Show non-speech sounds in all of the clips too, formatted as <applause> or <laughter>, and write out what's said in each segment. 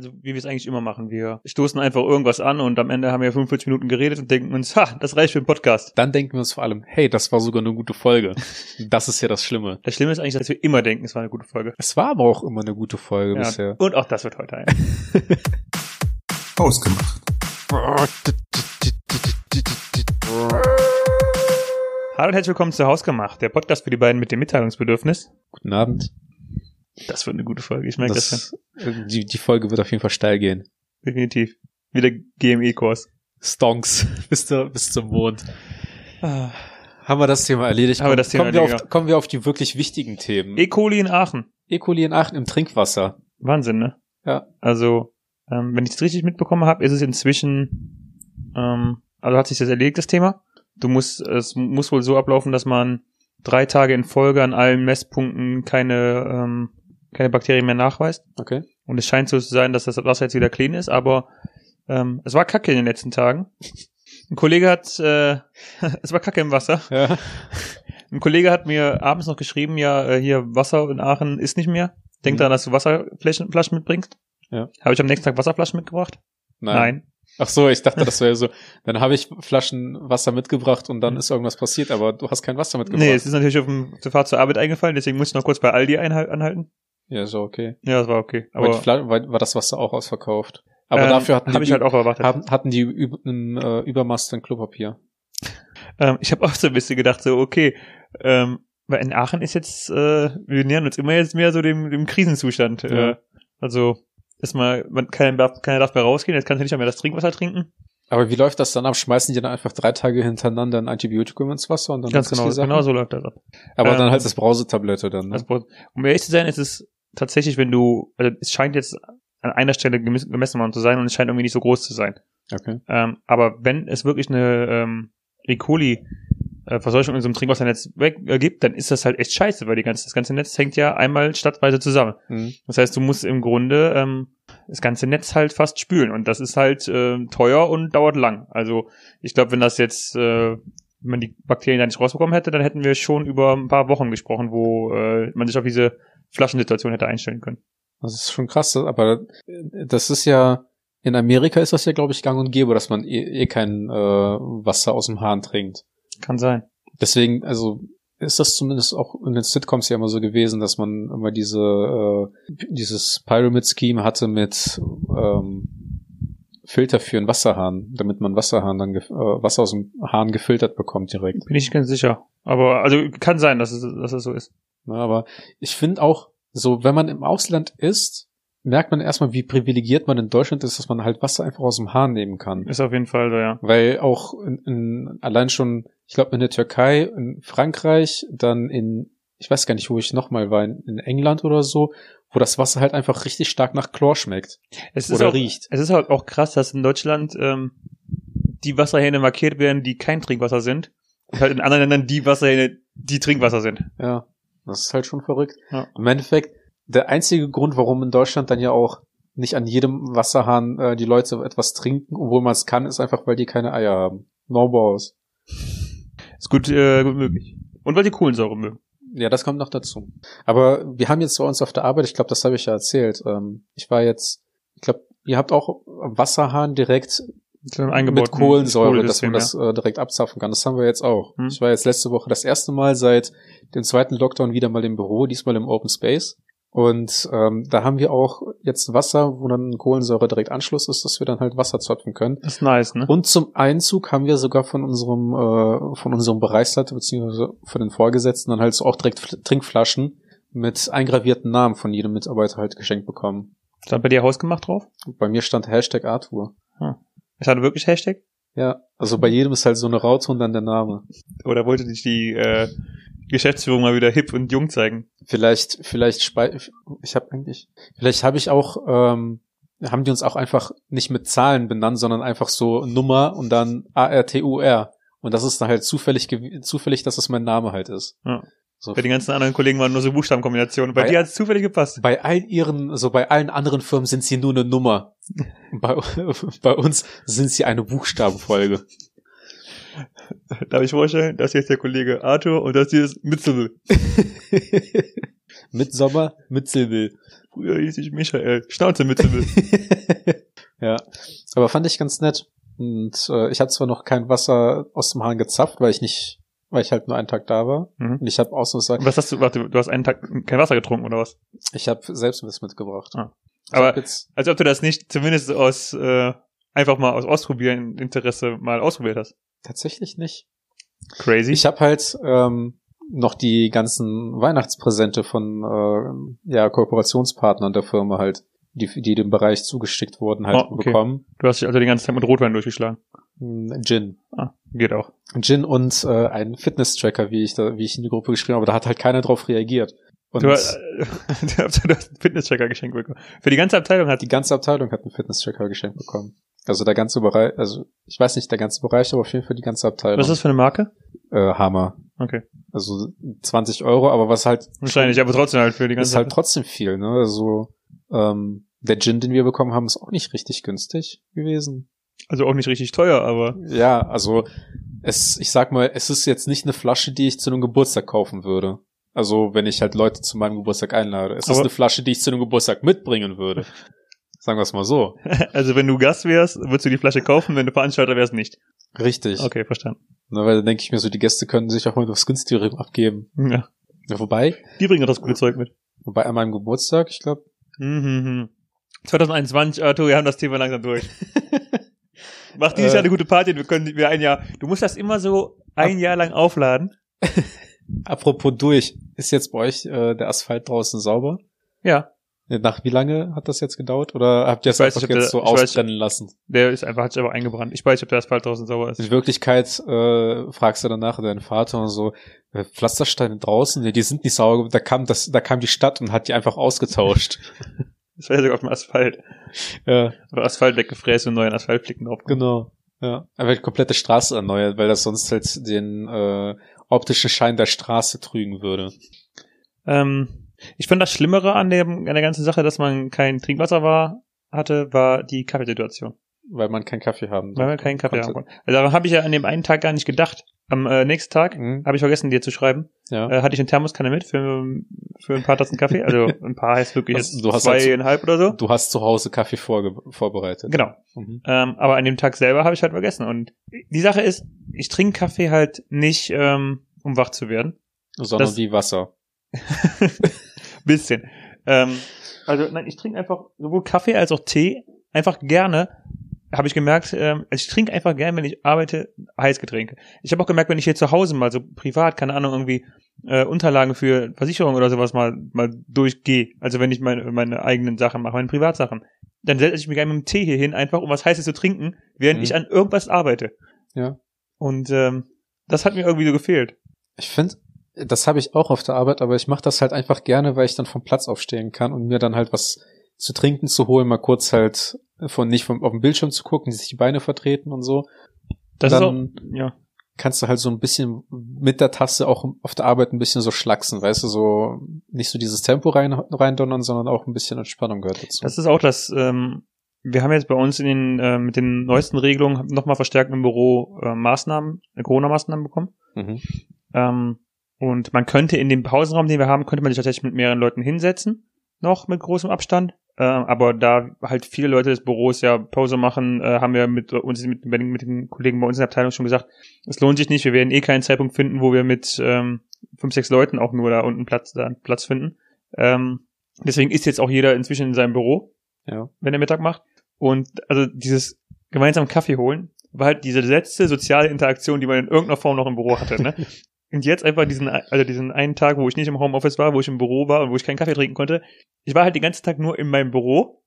Also wie wir es eigentlich immer machen. Wir stoßen einfach irgendwas an und am Ende haben wir 45 Minuten geredet und denken uns, ha, das reicht für einen Podcast. Dann denken wir uns vor allem, hey, das war sogar eine gute Folge. <laughs> Das ist ja das Schlimme. Das Schlimme ist eigentlich, dass wir immer denken, es war eine gute Folge. Es war aber auch immer eine gute Folge Ja. bisher. Und auch das wird heute ein. <laughs> Ausgemacht. Hallo und herzlich willkommen zu Hausgemacht, der Podcast für die beiden mit dem Mitteilungsbedürfnis. Guten Abend. Das wird eine gute Folge, ich merke das, Das, die, die Folge wird auf jeden Fall steil gehen. Definitiv. Wieder GME-Kurs. Stonks <laughs> bis, zur, bis zum Mond. Ah. Haben wir das Thema erledigt? Haben wir das Thema kommen, wir erledigt, auf, kommen wir auf die wirklich wichtigen Themen. E. coli in Aachen. E. coli in Aachen im Trinkwasser. Wahnsinn, ne? Ja. Also, ähm, wenn ich es richtig mitbekommen habe, ist es inzwischen, ähm, also hat sich das erledigt, das Thema. Du musst, es muss wohl so ablaufen, dass man drei Tage in Folge an allen Messpunkten keine, ähm, keine Bakterien mehr nachweist. Okay. Und es scheint so zu sein, dass das Wasser jetzt wieder clean ist, aber ähm, es war Kacke in den letzten Tagen. Ein Kollege hat, äh, <laughs> es war Kacke im Wasser. Ja. Ein Kollege hat mir abends noch geschrieben, ja, äh, hier Wasser in Aachen ist nicht mehr. Denk Mhm. daran, dass du Wasserflaschen Flaschen mitbringst. Ja. Habe ich am nächsten Tag Wasserflaschen mitgebracht? Nein. Ach so, ich dachte, das wäre so. <laughs> Dann habe ich Flaschen Wasser mitgebracht und dann ist irgendwas passiert, aber du hast kein Wasser mitgebracht. Nee, es ist natürlich auf, dem, auf der Fahrt zur Arbeit eingefallen, deswegen muss ich noch kurz bei Aldi anhalten. Ja, so okay. Ja, das war okay. Aber, Aber die war, war das Wasser auch ausverkauft. Aber ähm, dafür hatten habe die, ich halt auch erwartet. haben, hatten die üb ein äh, Übermaß an Klopapier. Ähm, ich habe auch so ein bisschen gedacht, so, okay, ähm, weil in Aachen ist jetzt, äh, wir nähern uns immer jetzt mehr so dem, dem Krisenzustand. Ja. Äh, also erstmal, man keiner darf, keiner darf mehr rausgehen, jetzt kannst du nicht mehr das Trinkwasser trinken. Aber wie läuft das dann ab? Schmeißen die dann einfach drei Tage hintereinander ein Antibiotikum ins Wasser und dann Ganz ist genau, genau so läuft das ab. Aber Ähm, dann halt das Brausetablette dann. Ne? Also, um ehrlich zu sein, ist es tatsächlich, wenn du, also es scheint jetzt an einer Stelle gemes- gemessen worden zu sein und es scheint irgendwie nicht so groß zu sein. okay. Ähm, aber wenn es wirklich eine ähm, E. coli äh, Verseuchung in so einem Trinkwassernetz weg, äh, gibt, dann ist das halt echt scheiße, weil die ganze, das ganze Netz hängt ja einmal stadtweise zusammen. Mhm. Das heißt, du musst im Grunde ähm, das ganze Netz halt fast spülen und das ist halt äh, teuer und dauert lang. Also ich glaube, wenn das jetzt, äh, wenn man die Bakterien da nicht rausbekommen hätte, dann hätten wir schon über ein paar Wochen gesprochen, wo äh, man sich auf diese Flaschensituation hätte einstellen können. Das ist schon krass, aber das ist ja, in Amerika ist das ja, glaube ich, gang und gäbe, dass man eh, eh kein äh, Wasser aus dem Hahn trinkt. Kann sein. Deswegen, also ist das zumindest auch in den Sitcoms ja immer so gewesen, dass man immer diese äh, dieses Pyramid Scheme hatte mit ähm, Filter für einen Wasserhahn, damit man Wasserhahn dann äh, Wasser aus dem Hahn gefiltert bekommt direkt. Bin ich nicht ganz sicher. Aber also kann sein, dass es, dass es so ist. Ja, aber ich finde auch, so wenn man im Ausland ist, merkt man erstmal, wie privilegiert man in Deutschland ist, dass man halt Wasser einfach aus dem Hahn nehmen kann. Ist auf jeden Fall so, ja. Weil auch in, in, allein schon, ich glaube in der Türkei, in Frankreich, dann in, ich weiß gar nicht, wo ich nochmal war, in, in England oder so, wo das Wasser halt einfach richtig stark nach Chlor schmeckt Es ist oder auch, riecht. Es ist halt auch krass, dass in Deutschland ähm, die Wasserhähne markiert werden, die kein Trinkwasser sind. Und halt in anderen Ländern die Wasserhähne, die Trinkwasser sind. Ja, das ist halt schon verrückt. Ja. Im Endeffekt, der einzige Grund, warum in Deutschland dann ja auch nicht an jedem Wasserhahn äh, die Leute etwas trinken, obwohl man es kann, ist einfach, weil die keine Eier haben. No balls. Ist gut, äh, gut möglich. Und weil die Kohlensäure mögen. Ja, das kommt noch dazu. Aber wir haben jetzt bei uns auf der Arbeit, ich glaube, das habe ich ja erzählt. Ähm, ich war jetzt, ich glaube, ihr habt auch am Wasserhahn direkt mit Kohlensäure, dass man das äh, direkt abzapfen kann. Das haben wir jetzt auch. Hm. Ich war jetzt letzte Woche das erste Mal seit dem zweiten Lockdown wieder mal im Büro, diesmal im Open Space. Und ähm, da haben wir auch jetzt Wasser, wo dann Kohlensäure direkt Anschluss ist, dass wir dann halt Wasser zapfen können. Das ist nice, ne? Und zum Einzug haben wir sogar von unserem äh, von unserem Bereichsleiter beziehungsweise von den Vorgesetzten dann halt so auch direkt Fl- Trinkflaschen mit eingravierten Namen von jedem Mitarbeiter halt geschenkt bekommen. Stand bei dir hausgemacht drauf? Bei mir stand Hashtag Arthur. Es hatte wirklich Hashtag? Ja, also bei jedem ist halt so eine Raute und dann der Name. Oder wollte dich die äh, Geschäftsführung mal wieder hip und jung zeigen? Vielleicht, vielleicht spei ich habe eigentlich, vielleicht habe ich auch, ähm, haben die uns auch einfach nicht mit Zahlen benannt, sondern einfach so Nummer und dann A-R-T-U-R. Und das ist dann halt zufällig, zufällig, dass es mein Name halt ist. Ja. So, Bei den ganzen anderen Kollegen waren nur so Buchstabenkombinationen. Bei Bei- dir hat es zufällig gepasst. bei all ihren, so bei allen anderen Firmen sind sie nur eine Nummer. bei, <laughs> bei uns sind sie eine Buchstabenfolge. <laughs> Darf ich vorstellen, das hier ist der Kollege Arthur und das hier ist Mitzel. <laughs> mit Sommer, mit Silbil. Früher hieß ich Michael. Schnauze mit ja, aber fand ich ganz nett. Und äh, ich habe zwar noch kein Wasser aus dem Hahn gezapft, weil ich nicht, weil ich halt nur einen Tag da war. Mhm. Und ich habe ausnahmsweise, Was hast du, warte, du hast einen Tag kein Wasser getrunken oder was? ich habe selbst was mitgebracht. Ah. Aber- jetzt, Als ob du das nicht zumindest aus, äh, einfach mal aus Ausprobieren Interesse mal ausprobiert hast. tatsächlich nicht. Crazy. Ich habe halt ähm, noch die ganzen Weihnachtspräsente von äh, ja Kooperationspartnern der Firma halt, die die dem Bereich zugestickt wurden, halt Oh, okay. bekommen. du hast dich also den ganzen Tag mit Rotwein durchgeschlagen. Hm, Gin. Ah, geht auch. Gin und äh, einen Fitness-Tracker, wie ich da, wie ich in die Gruppe geschrieben habe, da hat halt keiner drauf reagiert. Und Du, hast- hast <laughs> du hast einen Fitnesschecker geschenkt bekommen. Für die ganze Abteilung hat die ganze Abteilung hat einen Fitness-Tracker geschenkt bekommen. Also der ganze Bereich, also ich weiß nicht der ganze Bereich, aber auf jeden Fall die ganze Abteilung. Was ist das für eine Marke? Äh, Hammer. Okay. Also 20 Euro, aber was halt Wahrscheinlich, aber trotzdem halt für die ganze ist halt trotzdem viel, ne? Also ähm, der Gin, den wir bekommen haben, ist auch nicht richtig günstig gewesen. Also auch nicht richtig teuer, aber Ja, also es, ich sag mal, es ist jetzt nicht eine Flasche, die ich zu einem Geburtstag kaufen würde. Also wenn ich halt Leute zu meinem Geburtstag einlade. Es ist Aber- eine Flasche, die ich zu einem Geburtstag mitbringen würde. <laughs> Sagen wir es mal so. <laughs> also wenn du Gast wärst, würdest du die Flasche kaufen, wenn du Veranstalter wärst, nicht. Richtig. Okay, verstanden. Ne, weil dann denke ich mir so, die Gäste könnten sich auch mal etwas günstigerem abgeben. Ja. Ja, wobei, Die bringen doch das gute Zeug mit. wobei an meinem Geburtstag, ich glaube, Mhm. 2021, Arthur, wir haben das Thema langsam durch. <laughs> Mach dieses Äh. Jahr eine gute Party, wir können wir ein Jahr. Du musst das immer so ein Jahr lang aufladen. <laughs> apropos durch, ist jetzt bei euch äh, der Asphalt draußen sauber? Ja, Nach wie lange hat das jetzt gedauert? Oder habt ihr es weiß einfach jetzt der- so ausbrennen lassen? der ist einfach, hat sich aber eingebrannt. Ich weiß nicht, ob der Asphalt draußen sauber ist. In Wirklichkeit äh, fragst du danach deinen Vater und so, äh, Pflastersteine draußen, nee, die sind nicht sauber. Da kam das, da kam die Stadt und hat die einfach ausgetauscht. <laughs> Das war ja sogar auf dem Asphalt. ja, Oder Asphalt weggefräst und neuen Asphaltflicken drauf. genau. Ja, einfach die komplette Straße erneuert, weil das sonst halt den äh, optischen Schein der Straße trügen würde. Ähm, ich fand das Schlimmere an, dem, an der ganzen Sache, dass man kein Trinkwasser war, hatte, war die Kaffeesituation. Weil man keinen Kaffee haben Weil wir keinen Kaffee konnte. haben konnten. Also daran habe ich ja an dem einen Tag gar nicht gedacht. Am äh, nächsten Tag Mhm. habe ich vergessen, dir zu schreiben. Ja. Äh, hatte ich eine Thermoskanne mit für, für ein paar Tassen Kaffee. <laughs> Also ein paar heißt wirklich jetzt du hast halt zweieinhalb oder so. Du hast zu Hause Kaffee vorge vorbereitet. Genau. Mhm. Ähm, aber an dem Tag selber habe ich halt vergessen. Und die Sache ist, ich trinke Kaffee halt nicht, ähm, um wach zu werden. Sondern Das- wie Wasser. <laughs> Bisschen. Ähm, also nein, ich trinke einfach sowohl Kaffee als auch Tee einfach gerne. Habe ich gemerkt, ähm, also ich trinke einfach gerne, wenn ich arbeite, Heißgetränke. Ich habe auch gemerkt, wenn ich hier zu Hause mal so privat, keine Ahnung, irgendwie äh, Unterlagen für Versicherung oder sowas mal mal durchgehe, also wenn ich meine, meine eigenen Sachen mache, meine Privatsachen, dann setze ich mich gerne mit dem Tee hier hin, einfach um was Heißes zu trinken, während Mhm. ich an irgendwas arbeite. Ja. Und ähm, das hat mir irgendwie so gefehlt. Ich finde, das habe ich auch auf der Arbeit, aber ich mache das halt einfach gerne, weil ich dann vom Platz aufstehen kann und mir dann halt was zu trinken zu holen, mal kurz halt von nicht vom, auf dem Bildschirm zu gucken, sich die Beine vertreten und so. Das Dann- ist auch, ja. Kannst du halt so ein bisschen mit der Tasse auch auf der Arbeit ein bisschen so schlacksen, weißt du, so nicht so dieses Tempo rein reindonnern, sondern auch ein bisschen Entspannung gehört dazu. Das ist auch das, ähm, wir haben jetzt bei uns in den, äh, mit den neuesten Regelungen nochmal verstärkt im Büro äh, Maßnahmen, äh, Corona-Maßnahmen bekommen. mhm. Ähm, und man könnte in dem Pausenraum, den wir haben, könnte man sich tatsächlich mit mehreren Leuten hinsetzen, noch mit großem Abstand. Ähm, aber da halt viele Leute des Büros ja Pause machen, äh, haben wir mit uns mit, mit den Kollegen bei uns in der Abteilung schon gesagt, es lohnt sich nicht, wir werden eh keinen Zeitpunkt finden, wo wir mit ähm, fünf, sechs Leuten auch nur da unten Platz, da Platz finden. Ähm, deswegen ist jetzt auch jeder inzwischen in seinem Büro Ja. wenn er Mittag macht. Und also dieses gemeinsam Kaffee holen war halt diese letzte soziale Interaktion, die man in irgendeiner Form noch im Büro hatte. Ne? <laughs> Und jetzt einfach diesen, also diesen einen Tag, wo ich nicht im Homeoffice war, wo ich im Büro war und wo ich keinen Kaffee trinken konnte. Ich war halt den ganzen Tag nur in meinem Büro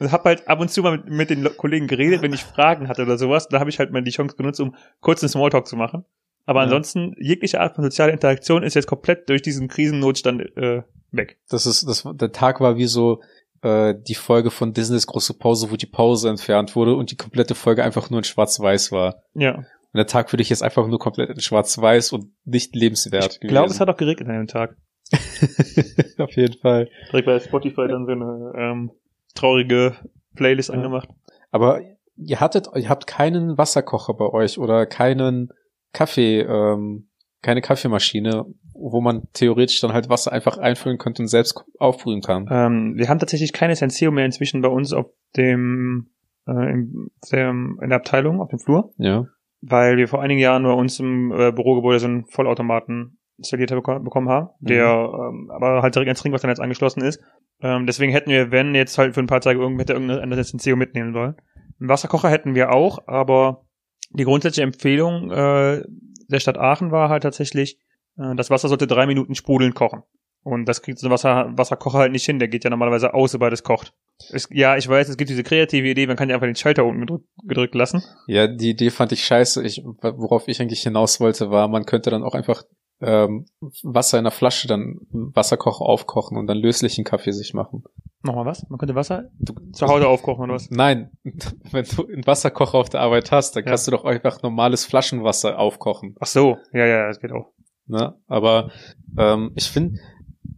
habe halt ab und zu mal mit, mit den Kollegen geredet, wenn ich Fragen hatte oder sowas. Da habe ich halt mal die Chance genutzt, um kurz einen Smalltalk zu machen. Aber ansonsten, jegliche Art von sozialer Interaktion ist jetzt komplett durch diesen Krisennotstand äh, weg. Das ist, das, der Tag war wie so äh, die Folge von Disneys große Pause, wo die Pause entfernt wurde und die komplette Folge einfach nur in Schwarz-Weiß war. Ja. Und der Tag für dich ist einfach nur komplett in Schwarz-Weiß und nicht lebenswert Ich glaube, es hat auch geregnet an dem Tag. <laughs> Auf jeden Fall. direkt bei Spotify dann so eine ähm, traurige Playlist Ja. angemacht. Aber ihr hattet, ihr habt keinen Wasserkocher bei euch oder keinen Kaffee, ähm, keine Kaffeemaschine wo man theoretisch dann halt Wasser einfach einfüllen könnte und selbst aufbrühen kann. Ähm, wir haben tatsächlich keine Senseo mehr inzwischen bei uns auf dem, äh, in, der, in der Abteilung, auf dem Flur, Ja. Weil wir vor einigen Jahren bei uns im äh, Bürogebäude so einen Vollautomaten installiert beko- bekommen haben, der ähm, aber halt direkt ans Trinkwasser angeschlossen ist. Ähm, deswegen hätten wir, wenn jetzt halt für ein paar Tage irgend, hätte irgendeine Senseo mitnehmen sollen. Einen Wasserkocher hätten wir auch, aber die grundsätzliche Empfehlung äh, der Stadt Aachen war halt tatsächlich, äh, das Wasser sollte drei Minuten sprudelnd kochen. Und das kriegt so ein Wasser, Wasserkocher halt nicht hin, der geht ja normalerweise aus, sobald es kocht. Es, ja, ich weiß, es gibt diese kreative Idee, man kann ja einfach den Schalter unten gedrückt, gedrückt lassen. Ja, die Idee fand ich scheiße. Ich, worauf ich eigentlich hinaus wollte, war, man könnte dann auch einfach ähm, Wasser in der Flasche dann Wasserkocher aufkochen und dann löslichen Kaffee sich machen. Nochmal was? Man könnte Wasser zu Hause aufkochen oder was? Nein, <laughs> wenn du einen Wasserkocher auf der Arbeit hast, dann Ja. kannst du doch einfach normales Flaschenwasser aufkochen. Ach so, ja, ja, das geht auch. Ne? Aber ähm, ich finde,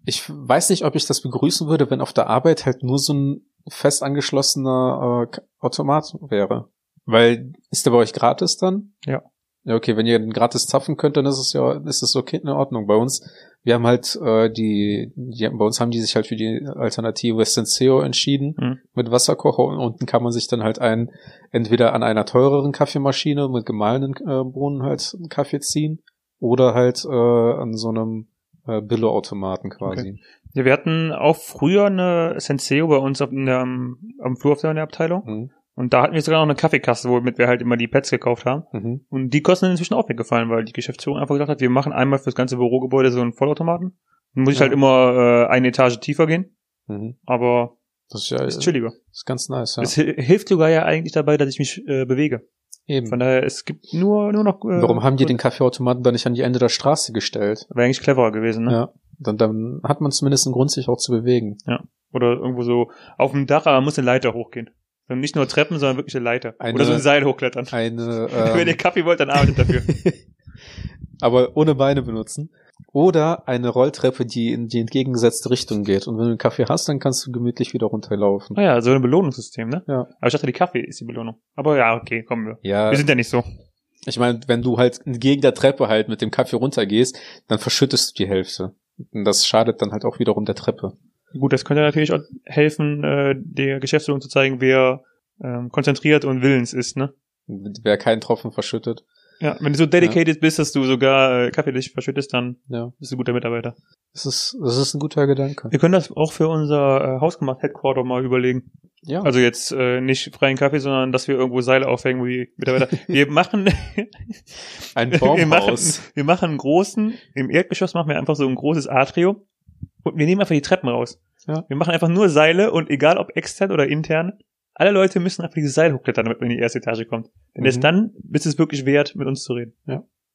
ich weiß nicht, ob ich das begrüßen würde, wenn auf der Arbeit halt nur so ein fest angeschlossener äh, Automat wäre. Weil ist der bei euch gratis dann? Ja. Ja, okay, wenn ihr den gratis zapfen könnt, dann ist es ja, ist es okay in Ordnung. Bei uns, wir haben halt äh, die, die, bei uns haben die sich halt für die Alternative Senseo entschieden Mhm. mit Wasserkocher und unten kann man sich dann halt ein, entweder an einer teureren Kaffeemaschine mit gemahlenen äh, Bohnen halt einen Kaffee ziehen oder halt äh, an so einem äh, Billo-Automaten quasi. Ja, wir hatten auch früher eine Senseo bei uns auf in der, am am Flur auf der Abteilung. Mhm. Und da hatten wir sogar noch eine Kaffeekasse, womit wir halt immer die Pads gekauft haben. Mhm. Und die Kosten sind inzwischen auch weggefallen, weil die Geschäftsführung einfach gesagt hat, wir machen einmal fürs ganze Bürogebäude so einen Vollautomaten. Dann muss ich Ja. halt immer äh, eine Etage tiefer gehen, Mhm. aber Das ist ja ist chilliger. ist ganz nice, ja. Es hi- hilft sogar ja eigentlich dabei, dass ich mich äh, bewege. Eben. Von daher, es gibt nur, nur noch... Äh, Warum haben die den Kaffeeautomaten dann nicht an die Ende der Straße gestellt? Wäre eigentlich cleverer gewesen, ne? Ja. Dann, dann hat man zumindest einen Grund, sich auch zu bewegen. Oder irgendwo so auf dem Dach, aber man muss eine Leiter hochgehen. Und nicht nur Treppen, sondern wirklich eine Leiter. Eine- Oder so ein Seil hochklettern. Eine, <laughs> Wenn ihr ähm, Kaffee wollt, dann arbeitet dafür. <laughs> aber ohne Beine benutzen. Oder eine Rolltreppe, die in die entgegengesetzte Richtung geht. Und wenn du einen Kaffee hast, dann kannst du gemütlich wieder runterlaufen. Naja, so ein Belohnungssystem, ne? Ja. Aber ich dachte, die Kaffee ist die Belohnung. Aber ja, okay, kommen wir. Ja, Wir sind ja nicht so. ich meine, wenn du halt entgegen der Treppe halt mit dem Kaffee runtergehst, dann verschüttest du die Hälfte. Das schadet dann halt auch wiederum der Treppe. Gut, das könnte natürlich auch helfen, äh, der Geschäftsführung zu zeigen, wer ähm, konzentriert und willens ist, ne? Wer keinen Tropfen verschüttet. Ja, wenn du so dedicated bist, dass du sogar äh, Kaffee dich verschüttest, dann Ja. bist du ein guter Mitarbeiter. Das ist, das ist ein guter Gedanke. Wir können das auch für unser äh, hausgemacht Headquarter mal überlegen. Ja. Also jetzt äh, nicht freien Kaffee, sondern dass wir irgendwo Seile aufhängen, wo die Mitarbeiter. <laughs> Wir machen, <laughs> ein wir machen, Baumhaus. wir machen einen großen, im Erdgeschoss machen wir einfach so ein großes Atrium und wir nehmen einfach die Treppen raus. Ja. Wir machen einfach nur Seile und egal ob extern oder intern, alle Leute müssen einfach dieses Seil hochklettern, damit man in die erste Etage kommt. Denn Mhm. erst dann ist es wirklich wert, mit uns zu reden.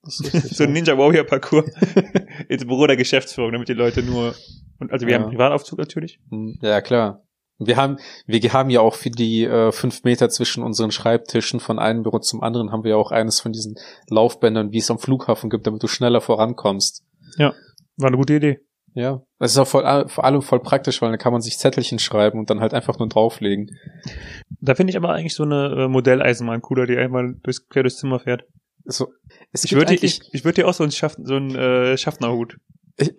Ist <laughs> richtig, so ein ja. Ninja Warrior Parcours <laughs> ins Büro der Geschäftsführung, damit die Leute nur und also wir Ja. haben einen Privataufzug natürlich. Hm, Ja, klar. Wir haben, wir haben ja auch für die äh, fünf Meter zwischen unseren Schreibtischen von einem Büro zum anderen haben wir ja auch eines von diesen Laufbändern, wie es am Flughafen gibt, damit du schneller vorankommst. War eine gute Idee. Ja. Das ist auch voll, vor allem voll praktisch, weil dann kann man sich Zettelchen schreiben und dann halt einfach nur drauflegen. Da finde ich aber eigentlich so eine äh, Modelleisenbahn cooler, die einmal durchs, quer durchs Zimmer fährt. So, Ich würde, eigentlich- ich, ich würde dir auch so einen, Schaff, so einen äh, Schaffnerhut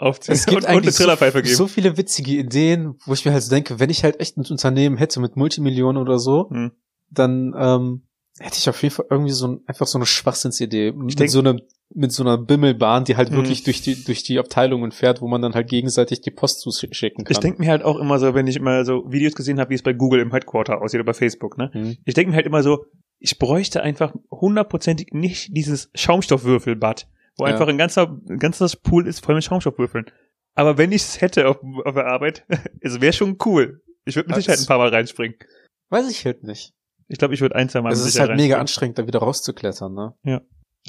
aufziehen es gibt und, und eine so, geben. so viele witzige Ideen, wo ich mir halt so denke, wenn ich halt echt ein Unternehmen hätte mit Multimillionen oder so, Hm. dann ähm, hätte ich auf jeden Fall irgendwie so ein, einfach so eine Schwachsinnsidee mit denk- so einem mit so einer Bimmelbahn, die halt Mhm. wirklich durch die durch die Abteilungen fährt, wo man dann halt gegenseitig die Post zuschicken kann. Ich denke mir halt auch immer so, wenn ich immer so Videos gesehen habe, wie es bei Google im Headquarter aussieht oder bei Facebook, ne? Mhm. Ich denke mir halt immer so, ich bräuchte einfach hundertprozentig nicht dieses Schaumstoffwürfelbad, wo Ja. einfach ein ganzer, ein ganzer Pool ist voll mit Schaumstoffwürfeln. Aber wenn ich es hätte auf, auf der Arbeit, <laughs> es wäre schon cool. Ich würde mit Sicherheit ein paar Mal reinspringen. Weiß ich halt nicht. Ich glaube, ich würde ein, zwei Mal Es ist halt mega anstrengend, da wieder rauszuklettern, ne?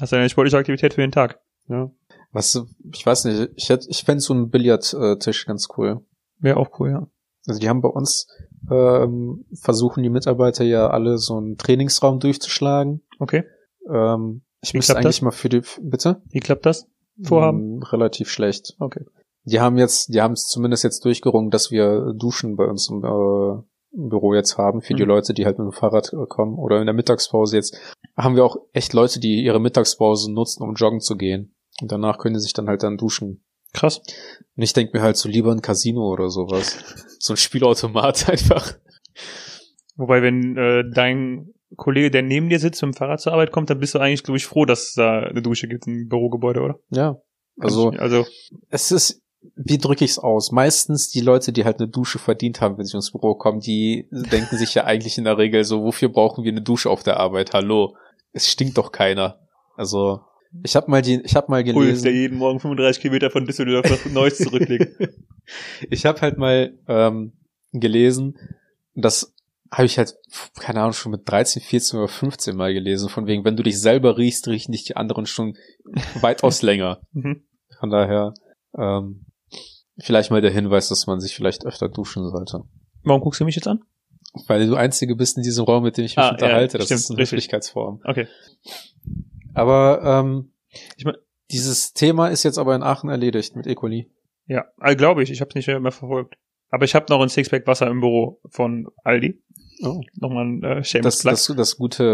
Hast du eine sportliche Aktivität für den Tag? Ja. Was, ich weiß nicht, ich hätte, ich fände so einen Billardtisch ganz cool. Wäre auch cool, ja. Also die haben bei uns ähm, versuchen die Mitarbeiter ja alle so einen Trainingsraum durchzuschlagen. Okay. Ähm, ich Wie müsste eigentlich das? mal für die bitte Wie klappt das? Vorhaben? Mm, relativ schlecht. Okay. Die haben jetzt, die haben es zumindest jetzt durchgerungen, dass wir Duschen bei uns im, äh, Büro jetzt haben für die Mhm. Leute, die halt mit dem Fahrrad äh, kommen oder in der Mittagspause jetzt haben wir auch echt Leute, die ihre Mittagspause nutzen, um joggen zu gehen. Und danach können die sich dann halt dann duschen. Krass. Und ich denke mir halt so lieber ein Casino oder sowas. <laughs> so ein Spielautomat <laughs> einfach. Wobei, wenn äh, dein Kollege, der neben dir sitzt, mit dem Fahrrad zur Arbeit kommt, dann bist du eigentlich, glaube ich, froh, dass es da eine Dusche gibt im Bürogebäude, oder? Ja. Also, also es ist, wie drücke ich es aus? Meistens die Leute, die halt eine Dusche verdient haben, wenn sie ins Büro kommen, die denken sich ja eigentlich in der Regel so, wofür brauchen wir eine Dusche auf der Arbeit? Hallo, es stinkt doch keiner. Also ich habe mal die, ich habe mal gelesen. Puls, der jeden Morgen 35 Kilometer von Düsseldorf nach Neuss zurücklegt. <laughs> ich habe halt mal ähm, gelesen, das habe ich halt, keine Ahnung, schon mit 13, 14 oder 15 Mal gelesen, von wegen, wenn du dich selber riechst, riechen dich die anderen schon weitaus <laughs> länger. Mhm. Von daher, ähm, vielleicht mal der Hinweis, dass man sich vielleicht öfter duschen sollte. Warum guckst du mich jetzt an? Weil du Einzige bist in diesem Raum, mit dem ich mich Ah, ja, unterhalte. das stimmt, ist eine richtig. Höflichkeitsform. Okay. Aber ähm, Ich mein- dieses Thema ist jetzt aber in Aachen erledigt mit E. coli. Ja, also glaube ich. Ich habe es nicht mehr verfolgt. Aber ich habe noch ein Sixpack Wasser im Büro von Aldi. Oh. Nochmal ein äh, Shameless Das, das, das gute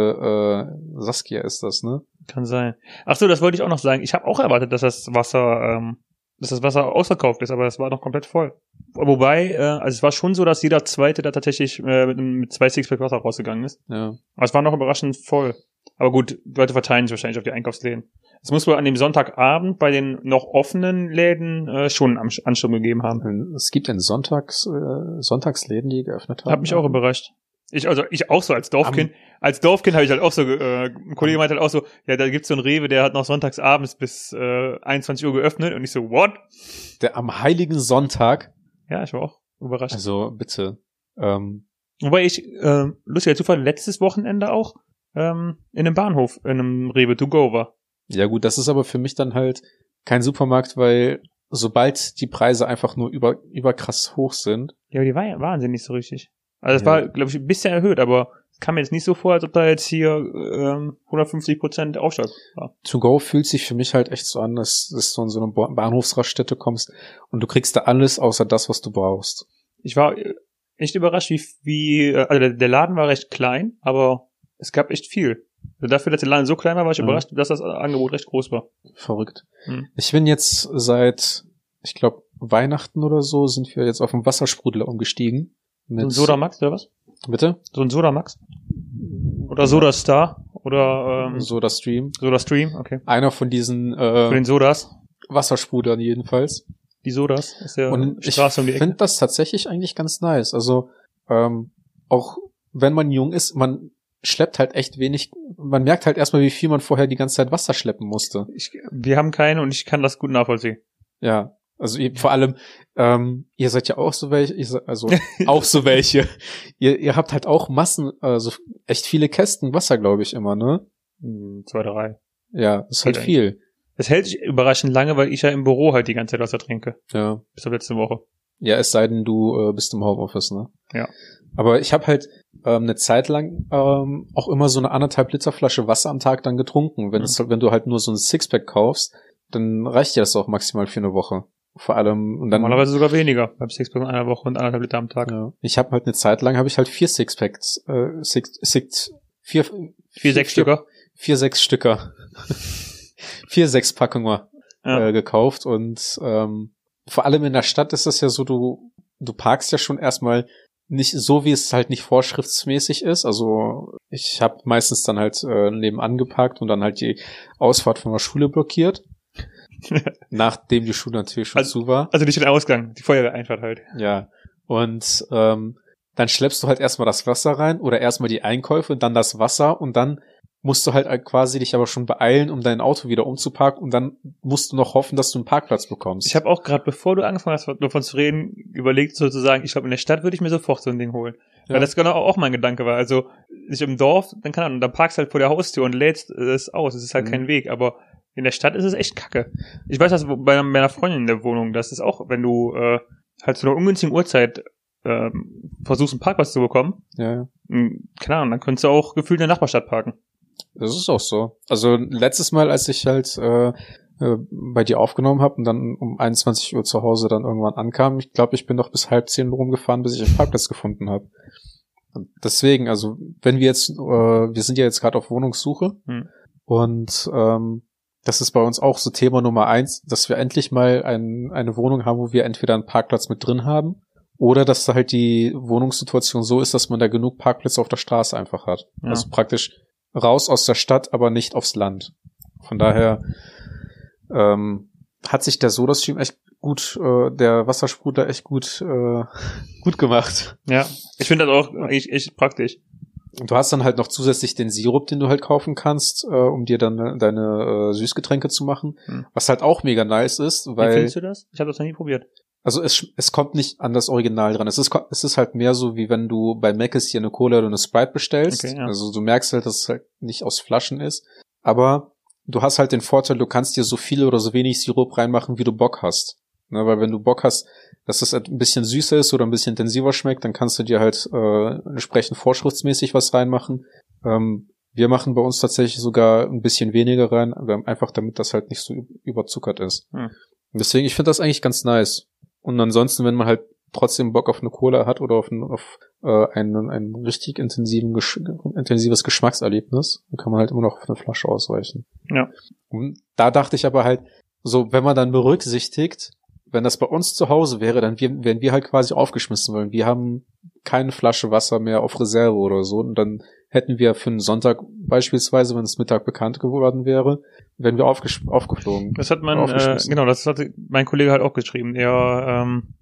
äh, Saskia ist das, ne? Kann sein. Ach so, das wollte ich auch noch sagen. Ich habe auch erwartet, dass das Wasser, ähm, dass das Wasser ausverkauft ist, aber das war noch komplett voll. Wobei, äh, also es war schon so, dass jeder Zweite da tatsächlich äh, mit, mit zwei Sixpack Wasser rausgegangen ist. Ja. Aber es war noch überraschend voll. Aber gut, Leute verteilen sich wahrscheinlich auf die Einkaufsläden. Es muss wohl an dem Sonntagabend bei den noch offenen Läden äh, schon einen Ansturm gegeben haben. Es gibt in Sonntags, äh, Sonntagsläden, die geöffnet haben. Hat mich auch überrascht. Ich, also ich auch so als Dorfkind. Als Dorfkind habe ich halt auch so, äh, ein Kollege meinte halt auch so, ja, da gibt's so einen Rewe, der hat noch sonntags abends bis äh, 21 Uhr geöffnet und ich so, what? Der am heiligen Sonntag, Ja, ich war auch überrascht. also bitte, ähm, Wobei ich, äh, lustiger Zufall, letztes Wochenende auch ähm, in einem Bahnhof, in einem Rewe to go war. ja gut, das ist aber für mich dann halt kein Supermarkt, weil sobald die Preise einfach nur über, überkrass hoch sind, Ja, aber die war, waren sie nicht so richtig. Also es Ja. war, glaube ich, ein bisschen erhöht, aber es kam mir jetzt nicht so vor, als ob da jetzt hier ähm, 150 Prozent Aufschlag war. To Go fühlt sich für mich halt echt so an, dass, dass du in so eine Ba- Bahnhofsraststätte kommst und du kriegst da alles außer das, was du brauchst. Ich war äh, echt überrascht, wie, wie äh, also der, Laden war recht klein, aber es gab echt viel. Also dafür, dass der Laden so klein war, war ich Mhm. überrascht, dass das Angebot recht groß war. Verrückt. Hm. Ich bin jetzt seit, ich glaube, Weihnachten oder so, sind wir jetzt auf den Wassersprudler umgestiegen. Mit, So ein Soda Max oder was? Bitte? So ein Soda Max? Oder Soda Star? Oder ähm, Soda Stream. Soda Stream? Okay. Einer von diesen Von äh, den Sodas. Wassersprudlern jedenfalls. Die Sodas ist ja Und ich Straße um die Ecke. finde das tatsächlich eigentlich ganz nice. Also ähm, auch wenn man jung ist, man schleppt halt echt wenig. Man merkt halt erstmal, wie viel man vorher die ganze Zeit Wasser schleppen musste. Ich, wir haben keine und ich kann das gut nachvollziehen. Ja. Also ihr, vor allem, ähm, ihr seid ja auch so welche, also <laughs> auch so welche. Ihr, ihr habt halt auch Massen, also echt viele Kästen Wasser, glaube ich, immer, ne? Hm, Zwei, drei. Ja, das ist halt viel. Es hält sich überraschend lange, weil ich ja im Büro halt die ganze Zeit Wasser trinke. Ja. Bis auf letzte Woche. Ja, es sei denn, du äh, bist im Homeoffice, ne? Ja. Aber ich habe halt ähm, eine Zeit lang ähm, auch immer so eine anderthalb Liter Flasche Wasser am Tag dann getrunken. Wenn, Mhm. es, wenn du halt nur so ein Sixpack kaufst, dann reicht dir das auch maximal für eine Woche. Vor allem und dann Normalerweise sogar weniger. Beim Sixpack in einer Woche und anderthalb Liter am Tag. ja. ich habe halt eine Zeit lang habe ich halt vier Sixpacks, äh, six, six, vier, Vier, sechs Stücker. vier, sechs Stücker, <laughs> vier, sechs Packungen Ja. äh, gekauft und ähm, vor allem in der Stadt ist es ja so, du du parkst ja schon erstmal nicht so, wie es halt nicht vorschriftsmäßig ist. Also ich habe meistens dann halt äh, nebenan geparkt und dann halt die Ausfahrt von der Schule blockiert, <laughs> nachdem die Schule natürlich schon Also- zu war. Also nicht den Ausgang, die Feuerwehreinfahrt halt. Ja. Und ähm, dann schleppst du halt erstmal das Wasser rein oder erstmal die Einkäufe, dann das Wasser und dann musst du halt quasi dich aber schon beeilen, um dein Auto wieder umzuparken und dann musst du noch hoffen, dass du einen Parkplatz bekommst. Ich habe auch gerade, bevor du angefangen hast, davon zu reden, überlegt sozusagen, ich glaube, in der Stadt würde ich mir sofort so ein Ding holen. Ja. Weil das genau auch mein Gedanke war. Also, nicht im Dorf, dann kann man, dann parkst halt vor der Haustür und lädst es aus. Es ist halt Mhm. kein Weg, aber in der Stadt ist es echt kacke. Ich weiß das bei meiner Freundin in der Wohnung, das ist auch, wenn du äh, halt zu einer ungünstigen Uhrzeit ähm, versuchst, einen Parkplatz zu bekommen, ja, ja. mh, keine Ahnung, dann könntest du auch gefühlt in der Nachbarstadt parken. Das ist auch so. Also letztes Mal, als ich halt äh, äh, bei dir aufgenommen habe und dann um 21 Uhr zu Hause dann irgendwann ankam, ich glaube, ich bin noch bis halb zehn rumgefahren, bis ich einen Parkplatz gefunden habe. Deswegen, also wenn wir jetzt, äh, wir sind ja jetzt gerade auf Wohnungssuche Hm. und ähm, das ist bei uns auch so Thema Nummer eins, dass wir endlich mal ein, eine Wohnung haben, wo wir entweder einen Parkplatz mit drin haben oder dass da halt die Wohnungssituation so ist, dass man da genug Parkplätze auf der Straße einfach hat. Ja. Also praktisch raus aus der Stadt, aber nicht aufs Land. Von daher ähm, hat sich der Soda-Stream echt gut, äh, der Wassersprudler echt gut, äh, <laughs> gut gemacht. Ja, ich finde das auch echt, echt praktisch. Du hast dann halt noch zusätzlich den Sirup, den du halt kaufen kannst, äh, um dir dann deine äh, Süßgetränke zu machen. Hm. Was halt auch mega nice ist, Wie weil findest du das? Ich habe das noch nie probiert. also es, es kommt nicht an das Original dran. Es ist, es ist halt mehr so, wie wenn du bei Mc's hier eine Cola oder eine Sprite bestellst. Okay, ja. Also du merkst halt, dass es halt nicht aus Flaschen ist. Aber du hast halt den Vorteil, du kannst dir so viel oder so wenig Sirup reinmachen, wie du Bock hast. Ne, weil wenn du Bock hast, dass es ein bisschen süßer ist oder ein bisschen intensiver schmeckt, dann kannst du dir halt äh, entsprechend vorschriftsmäßig was reinmachen. Ähm, wir machen bei uns tatsächlich sogar ein bisschen weniger rein, einfach damit das halt nicht so üb- überzuckert ist. Hm. Deswegen, ich finde das eigentlich ganz nice. Und ansonsten, wenn man halt trotzdem Bock auf eine Cola hat oder auf ein, auf, äh, ein, ein richtig intensiven, Gesch intensives Geschmackserlebnis, dann kann man halt immer noch auf eine Flasche ausweichen. Ja. Und da dachte ich aber halt, so, wenn man dann berücksichtigt, wenn das bei uns zu Hause wäre, dann wären wir halt quasi aufgeschmissen, weil wir haben keine Flasche Wasser mehr auf Reserve oder so. Und dann hätten wir für einen Sonntag beispielsweise, wenn es Mittag bekannt geworden wäre, wären wir aufgesch aufgeflogen. Das hat man, äh, Aufgeschmissen. genau, das hatte mein Kollege halt auch geschrieben. Er, ähm,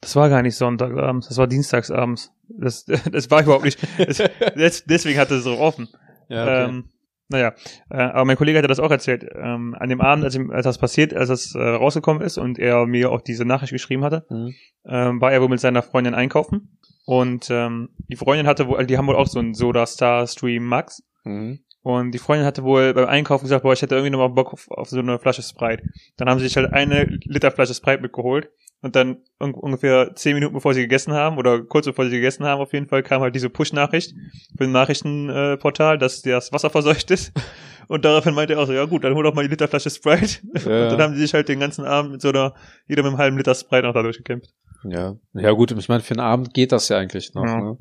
das war gar nicht Sonntagabends, das war Dienstagsabends. Das, <laughs> das war überhaupt nicht. Das, des- deswegen hatte es so offen. Ja, Ähm, naja, äh, aber mein Kollege hatte das auch erzählt. Ähm, an dem Abend, als, ihm, als das passiert, als das äh, rausgekommen ist und er mir auch diese Nachricht geschrieben hatte, Mhm. ähm, war er wohl mit seiner Freundin einkaufen. Und ähm, die Freundin hatte wohl, die haben wohl auch so einen Soda Star Stream Max. Mhm. Und die Freundin hatte wohl beim Einkaufen gesagt, boah, ich hätte irgendwie nochmal Bock auf, auf so eine Flasche Sprite. Dann haben sie sich halt eine Liter Flasche Sprite mitgeholt. Und dann un ungefähr zehn Minuten bevor sie gegessen haben, oder kurz bevor sie gegessen haben, auf jeden Fall kam halt diese Push-Nachricht für ein Nachrichtenportal, dass das Wasser verseucht ist. <laughs> Und daraufhin meinte er auch so, ja gut, dann hol doch mal die Liter Flasche Sprite. Ja. Und dann haben sie sich halt den ganzen Abend mit so einer, jeder mit einem halben Liter Sprite noch da durchgekämpft. Ja. Ja, gut, ich meine, für einen Abend geht das ja eigentlich noch, Ja. ne?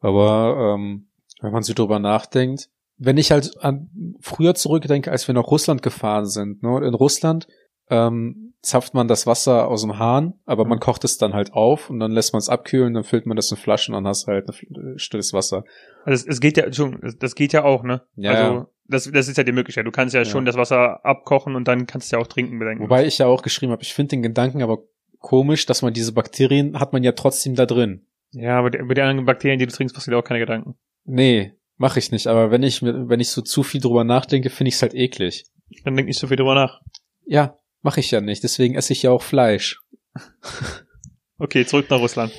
Aber ähm, wenn man so drüber nachdenkt, wenn ich halt an früher zurückdenke, als wir nach Russland gefahren sind, ne? Und in Russland ähm, zapft man das Wasser aus dem Hahn, aber man Mhm. kocht es dann halt auf und dann lässt man es abkühlen, dann füllt man das in Flaschen und dann hast du halt ein stilles Wasser. Also es, geht ja, schon, das geht ja auch, ne? Ja, also das, das ist ja die Möglichkeit. Du kannst ja, Ja. schon das Wasser abkochen und dann kannst du ja auch trinken bedenken. Wobei ich ja auch geschrieben habe, ich finde den Gedanken aber komisch, dass man diese Bakterien hat man ja trotzdem da drin. Ja, aber über die anderen Bakterien, die du trinkst, machst du dir auch keine Gedanken. Nee, mache ich nicht. Aber wenn ich mir, wenn ich so zu viel drüber nachdenke, finde ich es halt eklig. Dann denk nicht so viel drüber nach. Ja, mache ich ja nicht. Deswegen esse ich ja auch Fleisch. <laughs> Okay, zurück nach Russland.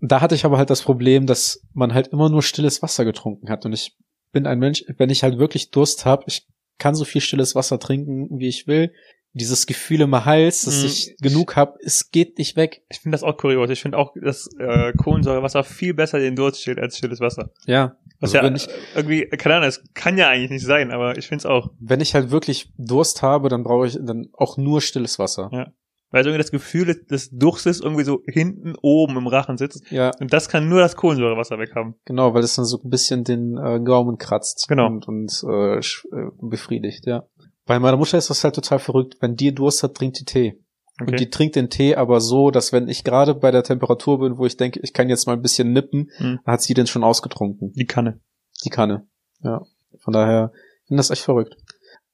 Da hatte ich aber halt das Problem, dass man halt immer nur stilles Wasser getrunken hat. Und ich bin ein Mensch, wenn ich halt wirklich Durst habe, ich kann so viel stilles Wasser trinken, wie ich will. Dieses Gefühl im Hals, dass Mhm. ich genug habe, es geht nicht weg. Ich finde das auch kurios. Ich finde auch, dass äh, Kohlensäurewasser viel besser den Durst stillt als stilles Wasser. Ja. Was Also ja ich, irgendwie, keine Ahnung, es kann ja eigentlich nicht sein, aber ich finde es auch. wenn ich halt wirklich Durst habe, dann brauche ich dann auch nur stilles Wasser. Ja. Weil irgendwie das Gefühl des- Durstes irgendwie so hinten oben im Rachen sitzt. Ja, Und das kann nur das Kohlensäurewasser weghaben. genau, weil es dann so ein bisschen den äh, Gaumen kratzt Genau. und, und äh, äh, befriedigt, ja. Bei meiner Mutter ist das halt total verrückt. Wenn die Durst hat, trinkt die Tee. Und Okay. die trinkt den Tee aber so, dass wenn ich gerade bei der Temperatur bin, wo ich denke, ich kann jetzt mal ein bisschen nippen, Hm. dann hat sie den schon ausgetrunken. Die Kanne. Die Kanne. Ja. Von daher, ich finde das echt verrückt.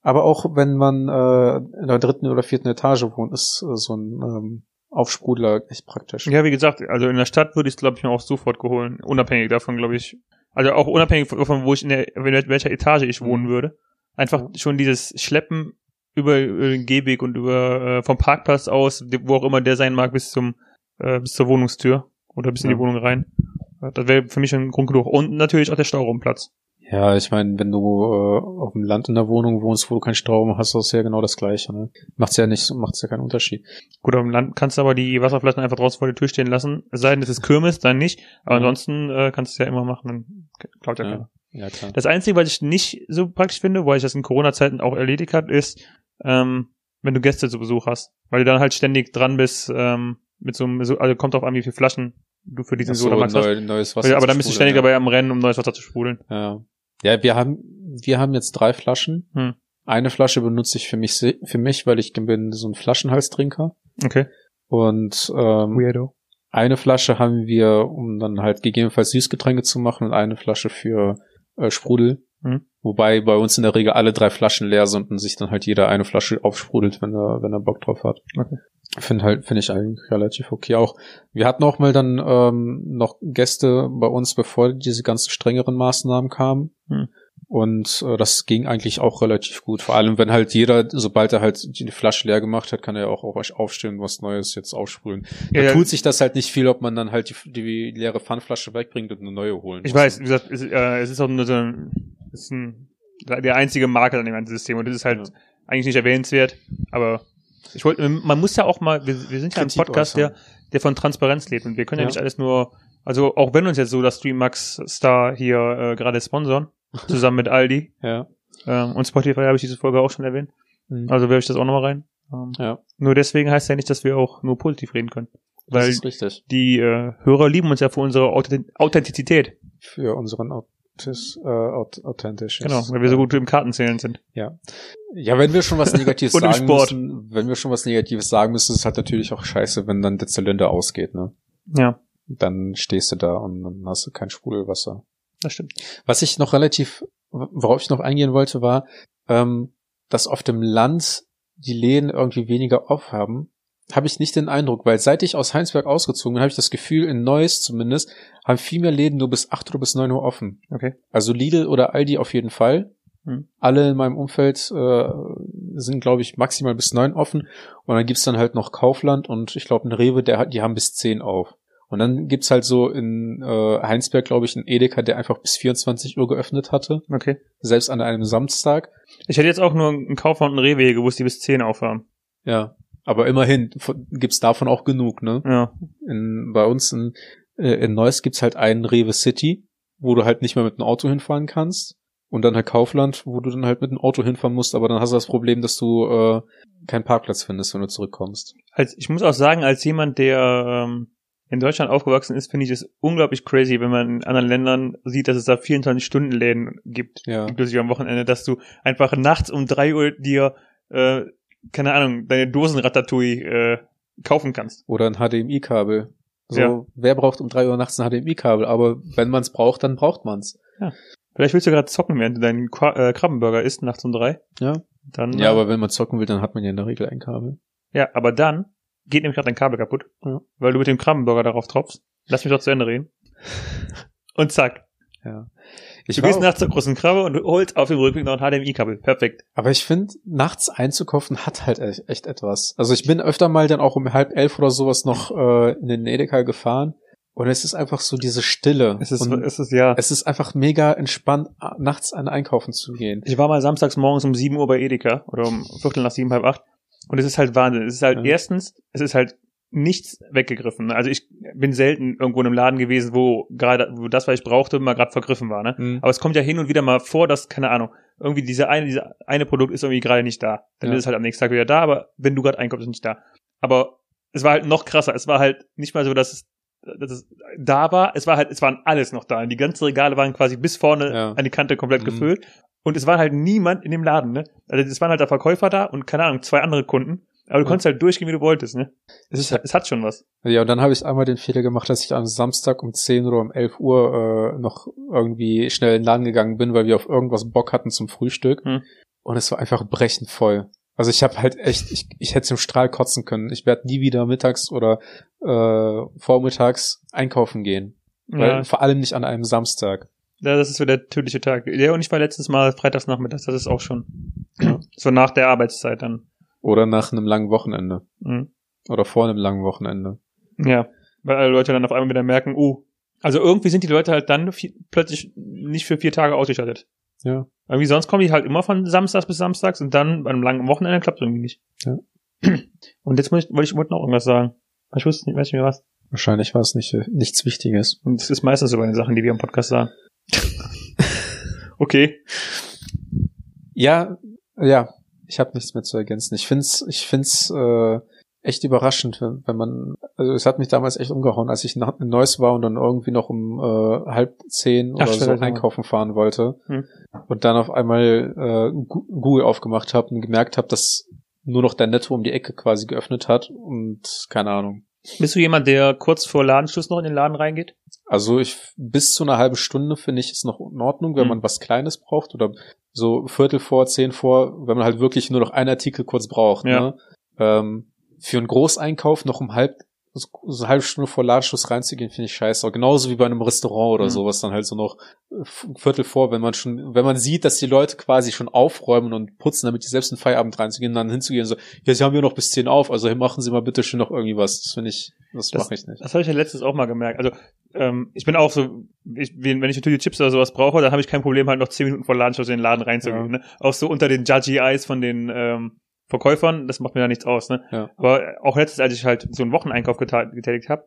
Aber auch wenn man äh, in der dritten oder vierten Etage wohnt, ist äh, so ein ähm, Aufsprudler echt praktisch. Ja, wie gesagt, also in der Stadt würde ich es, glaube ich, mir auch sofort geholen. Unabhängig davon, glaube ich. Also auch unabhängig davon, wo ich in der, in welcher Etage ich wohnen Mhm. würde. Einfach schon dieses Schleppen über, über den Gehweg und über äh, vom Parkplatz aus, wo auch immer der sein mag, bis zum äh, bis zur Wohnungstür oder bis in Ja. die Wohnung rein. Das wäre für mich schon ein Grund genug. Und natürlich auch der Stauraumplatz. Ja, ich meine, wenn du äh, auf dem Land in der Wohnung wohnst, wo du keinen Strom hast, ist ja genau das Gleiche. Ne? Macht's ja nicht, macht's ja keinen Unterschied. Gut, auf dem Land kannst du aber die Wasserflaschen einfach draußen vor der Tür stehen lassen. Es sei denn, es ist Kirmes, dann nicht. Aber Mhm. ansonsten äh, kannst du es ja immer machen, dann klaut ja, Ja. keiner. Ja, klar. Das Einzige, was ich nicht so praktisch finde, weil ich das in Corona-Zeiten auch erledigt hat, ist, ähm, wenn du Gäste zu Besuch hast. Weil du dann halt ständig dran bist, ähm, mit so einem, so, also kommt drauf an, wie viel Flaschen du für diesen so, Sodamax hast. neu, neues Wasser aber dann bist du ständig dabei am Rennen, um neues Wasser zu sprudeln. Ja. ja. Ja, wir haben, wir haben jetzt drei Flaschen. Hm. Eine Flasche benutze ich für mich, für mich, weil ich bin so ein Flaschenhalstrinker. Okay. Und ähm, Weirdo. eine Flasche haben wir, um dann halt gegebenenfalls Süßgetränke zu machen und eine Flasche für äh, Sprudel. Mhm. Wobei bei uns in der Regel alle drei Flaschen leer sind und sich dann halt jeder eine Flasche aufsprudelt, wenn er, wenn er Bock drauf hat. Okay. Finde halt, finde ich eigentlich relativ okay. Auch wir hatten auch mal dann ähm, noch Gäste bei uns, bevor diese ganzen strengeren Maßnahmen kamen. Hm. Und äh, das ging eigentlich auch relativ gut. Vor allem, wenn halt jeder, sobald er halt die Flasche leer gemacht hat, kann er ja auch auf- aufstehen, und was Neues jetzt aufsprühen. Da Ja, ja. tut sich das halt nicht viel, ob man dann halt die, die leere Pfandflasche wegbringt und eine neue holen Ich muss. weiß, wie gesagt, es, äh, es ist auch nur so ein, ist ein, der einzige Marker an dem ganzen System und das ist halt Ja. eigentlich nicht erwähnenswert, aber ich wollte, man muss ja auch mal, wir, wir sind ja ein Podcast, äußern. der, der von Transparenz lebt und wir können ja, Ja. nicht alles nur, also auch wenn uns jetzt so das Streamax Star hier äh, gerade sponsern, zusammen mit Aldi Ja. ähm, und Spotify habe ich diese Folge auch schon erwähnt, Mhm. also werfe ich das auch nochmal rein. Ähm, ja. Nur deswegen heißt ja nicht, dass wir auch nur positiv reden können. Das Weil ist richtig. die äh, Hörer lieben uns ja für unsere Authent- Authentizität. Für unseren Autis, äh, aut authentisch. Genau, weil wir so gut im Kartenzählen sind. Ja. Ja, wenn wir schon was <laughs> Negatives sagen müssen, wenn wir schon was Negatives sagen müssen, ist es halt natürlich auch scheiße, wenn dann der Zylinder ausgeht, ne? Ja, Dann stehst du da und dann hast du kein Sprudelwasser. Das stimmt. Was ich noch relativ, worauf ich noch eingehen wollte, war, ähm, dass auf dem Land die Läden irgendwie weniger auf haben. Habe ich nicht den Eindruck, weil seit ich aus Heinsberg ausgezogen bin, habe ich das Gefühl, in Neuss zumindest, haben viel mehr Läden nur bis 8 oder bis 9 Uhr offen. Okay. Also Lidl oder Aldi auf jeden Fall. Hm. Alle in meinem Umfeld äh, sind, glaube ich, maximal bis 9 offen. Und dann gibt's dann halt noch Kaufland und ich glaube ein Rewe, der hat, die haben bis 10 auf. Und dann gibt's halt so in äh, Heinsberg, glaube ich, einen Edeka, der einfach bis 24 Uhr geöffnet hatte. Okay. Selbst an einem Samstag. Ich hätte jetzt auch nur einen Kaufmann und einen Rewe gewusst, die bis 10 aufhaben. Ja. Aber immerhin gibt's davon auch genug, ne? Ja. In, bei uns in, äh, in Neuss gibt's halt einen Rewe City, wo du halt nicht mehr mit einem Auto hinfahren kannst. Und dann halt Kaufland, wo du dann halt mit einem Auto hinfahren musst, aber dann hast du das Problem, dass du äh, keinen Parkplatz findest, wenn du zurückkommst. Als, ich muss auch sagen, als jemand, der ähm, in Deutschland aufgewachsen ist, finde ich es unglaublich crazy, wenn man in anderen Ländern sieht, dass es da 24-Stunden-Läden gibt, Ja. inklusive am Wochenende, dass du einfach nachts um 3 Uhr dir, äh, keine Ahnung, deine Dosen Ratatouille äh, kaufen kannst. Oder ein HDMI-Kabel. So, Ja. wer braucht um drei Uhr nachts ein HDMI-Kabel? Aber wenn man es braucht, dann braucht man's. Vielleicht willst du gerade zocken, während du deinen Qua äh, Krabbenburger isst, nachts um drei. Ja. Dann, Ja, äh, aber wenn man zocken will, dann hat man ja in der Regel ein Kabel. Ja, aber dann geht nämlich gerade dein Kabel kaputt, Ja. weil du mit dem Krabbenburger darauf tropfst. Lass mich doch zu Ende reden. <laughs> Und zack. Ja. Ich du gehst nachts zur großen Krabbe und holst auf dem Rückweg noch ein HDMI-Kabel. Perfekt. Aber ich finde, nachts einzukaufen hat halt echt, echt etwas. Also ich bin öfter mal dann auch um halb elf oder sowas noch äh, in den Edeka gefahren und es ist einfach so diese Stille. Es ist, und es ist, ja. es ist einfach mega entspannt, nachts an Einkaufen zu gehen. Ich war mal samstags morgens um 7 Uhr bei Edeka oder um Viertel nach sieben, halb acht. Und es ist halt Wahnsinn. Es ist halt Ja. erstens, es ist halt nichts weggegriffen. Also ich bin selten irgendwo in einem Laden gewesen, wo gerade, wo das, was ich brauchte, mal gerade vergriffen war, ne? Mhm. Aber es kommt ja hin und wieder mal vor, dass, keine Ahnung, irgendwie diese eine, diese eine Produkt ist irgendwie gerade nicht da. Dann Ja. ist es halt am nächsten Tag wieder da, aber wenn du gerade einkommst, ist es nicht da. Aber es war halt noch krasser. Es war halt nicht mal so, dass es, dass es da war. Es war halt, es waren alles noch da. Die ganzen Regale waren quasi bis vorne Ja. an die Kante komplett Mhm. gefüllt. Und es war halt niemand in dem Laden, ne? Also es waren halt der Verkäufer da und keine Ahnung, zwei andere Kunden. Aber du Ja. konntest halt durchgehen, wie du wolltest, ne? Es, ist, es hat schon was. Ja, und dann habe ich einmal den Fehler gemacht, dass ich am Samstag um 10 oder um 11 Uhr äh, noch irgendwie schnell in den Laden gegangen bin, weil wir auf irgendwas Bock hatten zum Frühstück. Hm. Und es war einfach brechend voll. Also ich habe halt echt, ich, ich hätte im Strahl kotzen können. Ich werde nie wieder mittags oder äh, vormittags einkaufen gehen. Weil, Ja, Vor allem nicht an einem Samstag. Ja, das ist so der tödliche Tag. Ja, und ich war letztes Mal freitags nachmittags, das ist auch schon so nach der Arbeitszeit dann. Oder nach einem langen Wochenende. Mhm. Oder vor einem langen Wochenende. Ja, weil alle Leute dann auf einmal wieder merken, uh, also irgendwie sind die Leute halt dann plötzlich nicht für vier Tage ausgestattet. Ja. Irgendwie sonst kommen die halt immer von Samstags bis Samstags und dann bei einem langen Wochenende klappt es irgendwie nicht. Ja. <clears throat> Und jetzt muss ich, wollte ich wollte noch irgendwas sagen. Ich wusste nicht, weiß nicht mehr was. Wahrscheinlich war es nicht, nichts Wichtiges. Und das ist meistens so bei den Sachen, die wir im Podcast sagen. <laughs> okay. Ja, ja, ich habe nichts mehr zu ergänzen. Ich find's, ich find's, äh, echt überraschend, wenn, wenn man, also es hat mich damals echt umgehauen, als ich nach, in Neuss war und dann irgendwie noch um äh, halb zehn oder Ach, so einkaufen fahren wollte Hm. und dann auf einmal äh, Google aufgemacht habe und gemerkt habe, dass nur noch der Netto um die Ecke quasi geöffnet hat und keine Ahnung. Bist du jemand, der kurz vor Ladenschluss noch in den Laden reingeht? Also ich bis zu einer halben Stunde finde ich es noch in Ordnung, wenn Hm. man was Kleines braucht oder so Viertel vor, zehn vor, wenn man halt wirklich nur noch einen Artikel kurz braucht. Ja. Ne? Ähm, für einen Großeinkauf noch um halb so eine halbe Stunde vor Ladenschluss reinzugehen, finde ich scheiße. Aber genauso wie bei einem Restaurant oder Hm. sowas dann halt so noch äh, Viertel vor, wenn man schon, wenn man sieht, dass die Leute quasi schon aufräumen und putzen, damit die selbst in Feierabend reinzugehen, dann hinzugehen so, ja, sie haben ja noch bis zehn auf, also machen Sie mal bitte schön noch irgendwie was. Das finde ich, das, Das- mache ich nicht. Das habe ich ja letztens auch mal gemerkt. Also ähm, ich bin auch so, ich, wenn ich natürlich Chips oder sowas brauche, dann habe ich kein Problem, halt noch zehn Minuten vor Ladenschluss in den Laden reinzugehen. Ja. Ne? Auch so unter den Judgy Eyes von den ähm, Verkäufern, das macht mir da nichts aus. Ne? Ja. Aber auch letztens, als ich halt so einen Wocheneinkauf getätigt habe,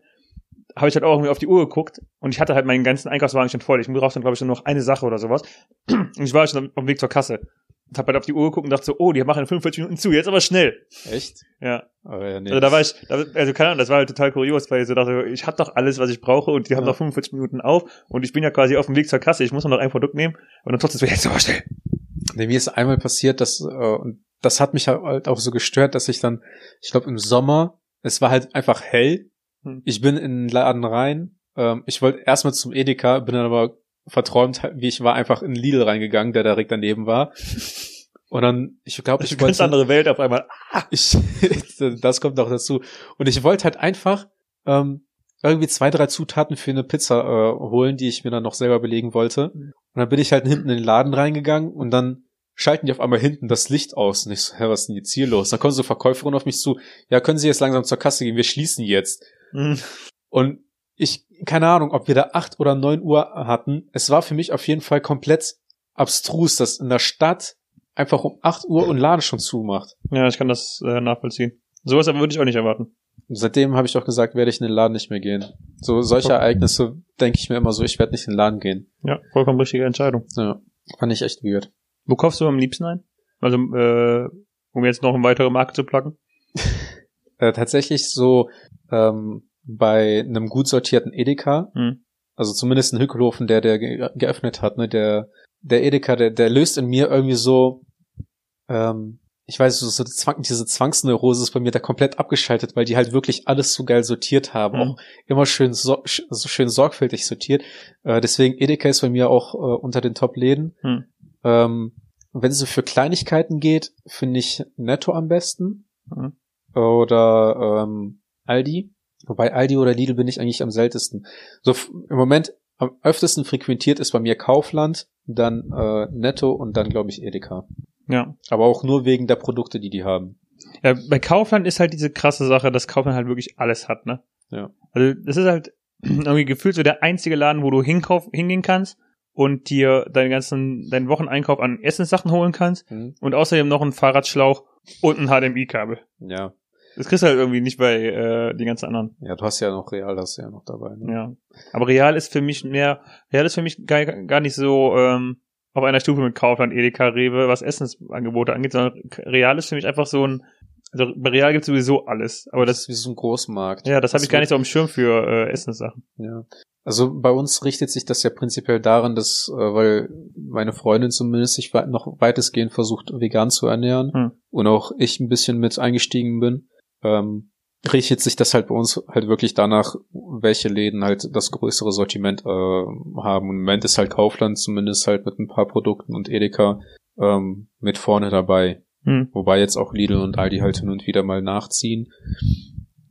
habe ich halt auch irgendwie auf die Uhr geguckt und ich hatte halt meinen ganzen Einkaufswagen schon voll. Ich brauchte dann, glaube ich, nur noch eine Sache oder sowas. <clears throat> Und ich war schon auf dem Weg zur Kasse. Und habe halt auf die Uhr geguckt und dachte so, oh, die machen in 45 Minuten zu, jetzt aber schnell. Echt? Ja. Aber ja, nee. Also da war ich, da, also keine Ahnung, das war halt total kurios, weil ich so dachte, ich hab doch alles, was ich brauche und die haben Ja. noch 45 Minuten auf und ich bin ja quasi auf dem Weg zur Kasse, ich muss noch ein Produkt nehmen und dann trotzdem so, jetzt aber schnell. Nee, mir ist einmal passiert, dass, äh, und das hat mich halt auch so gestört, dass ich dann, ich glaube im Sommer, es war halt einfach hell. Hm. Ich bin in den Laden rein. Ähm, ich wollte erstmal zum Edeka, bin dann aber verträumt, wie ich war, einfach in Lidl reingegangen, der direkt daneben war. Und dann, ich glaube, ich eine ganz wollte, andere Welt auf einmal. ich, <laughs> das kommt auch dazu. Und ich wollte halt einfach ähm, irgendwie zwei, drei Zutaten für eine Pizza äh, holen, die ich mir dann noch selber belegen wollte. Und dann bin ich halt hinten in den Laden reingegangen und dann schalten die auf einmal hinten das Licht aus. Und ich so, hä, was ist denn jetzt hier los? Dann kommt so eine Verkäuferin auf mich zu, ja, können Sie jetzt langsam zur Kasse gehen, wir schließen jetzt. Hm. Und ich, keine Ahnung, ob wir da acht oder neun Uhr hatten. Es war für mich auf jeden Fall komplett abstrus, dass in der Stadt einfach um acht Uhr und Laden schon zumacht. Ja, ich kann das äh, nachvollziehen. Sowas aber würde ich auch nicht erwarten. Seitdem habe ich auch gesagt, werde ich in den Laden nicht mehr gehen. So solche Ereignisse denke ich mir immer so, ich werde nicht in den Laden gehen. Ja, vollkommen richtige Entscheidung. Ja, fand ich echt weird. Wo kaufst du am liebsten ein? Also, äh, um jetzt noch eine weitere Marke zu placken? <laughs> Äh, tatsächlich so ähm, bei einem gut sortierten Edeka, Hm. also zumindest ein Hückelhofen, der der ge geöffnet hat, ne, der der Edeka, der der löst in mir irgendwie so ähm, ich weiß, so, so Zwang, diese Zwangsneurose ist bei mir da komplett abgeschaltet, weil die halt wirklich alles so geil sortiert haben. Mhm. Auch immer schön, so, so schön sorgfältig sortiert. Äh, deswegen Edeka ist bei mir auch äh, unter den Top-Läden. Hm. Ähm, wenn es so für Kleinigkeiten geht, finde ich Netto am besten. Mhm. Oder ähm, Aldi. Wobei Aldi oder Lidl bin ich eigentlich am seltensten. So im Moment am öftesten frequentiert ist bei mir Kaufland, dann äh, Netto und dann glaube ich Edeka. Ja. Aber auch nur wegen der Produkte, die die haben. Ja, bei Kaufland ist halt diese krasse Sache, dass Kaufland halt wirklich alles hat, ne? Ja. Also das ist halt <clears throat> irgendwie gefühlt so der einzige Laden, wo du hinkauf, hingehen kannst und dir deinen ganzen, deinen Wocheneinkauf an Essenssachen holen kannst Hm? und außerdem noch einen Fahrradschlauch und ein HDMI-Kabel. Ja. Das kriegst du halt irgendwie nicht bei äh, den ganzen anderen. Ja, du hast ja noch Real, das ist ja noch dabei. Ne? Ja. Aber Real ist für mich mehr, Real ist für mich gar, gar nicht so ähm, auf einer Stufe mit Kaufland, Edeka, Rewe, was Essensangebote angeht, sondern Real ist für mich einfach so ein, also bei Real gibt sowieso alles. Aber Das das, ist wie so ein Großmarkt. ja, das habe ich gar nicht so am Schirm für äh, Essenssachen. Ja. Also bei uns richtet sich das ja prinzipiell daran, dass, äh, weil meine Freundin zumindest sich weit- noch weitestgehend versucht, vegan zu ernähren Hm. und auch ich ein bisschen mit eingestiegen bin, ähm, richtet sich das halt bei uns halt wirklich danach, welche Läden halt das größere Sortiment äh, haben. Und Im Moment ist halt Kaufland zumindest halt mit ein paar Produkten und Edeka ähm, mit vorne dabei. Hm. Wobei jetzt auch Lidl und Aldi halt hin und wieder mal nachziehen.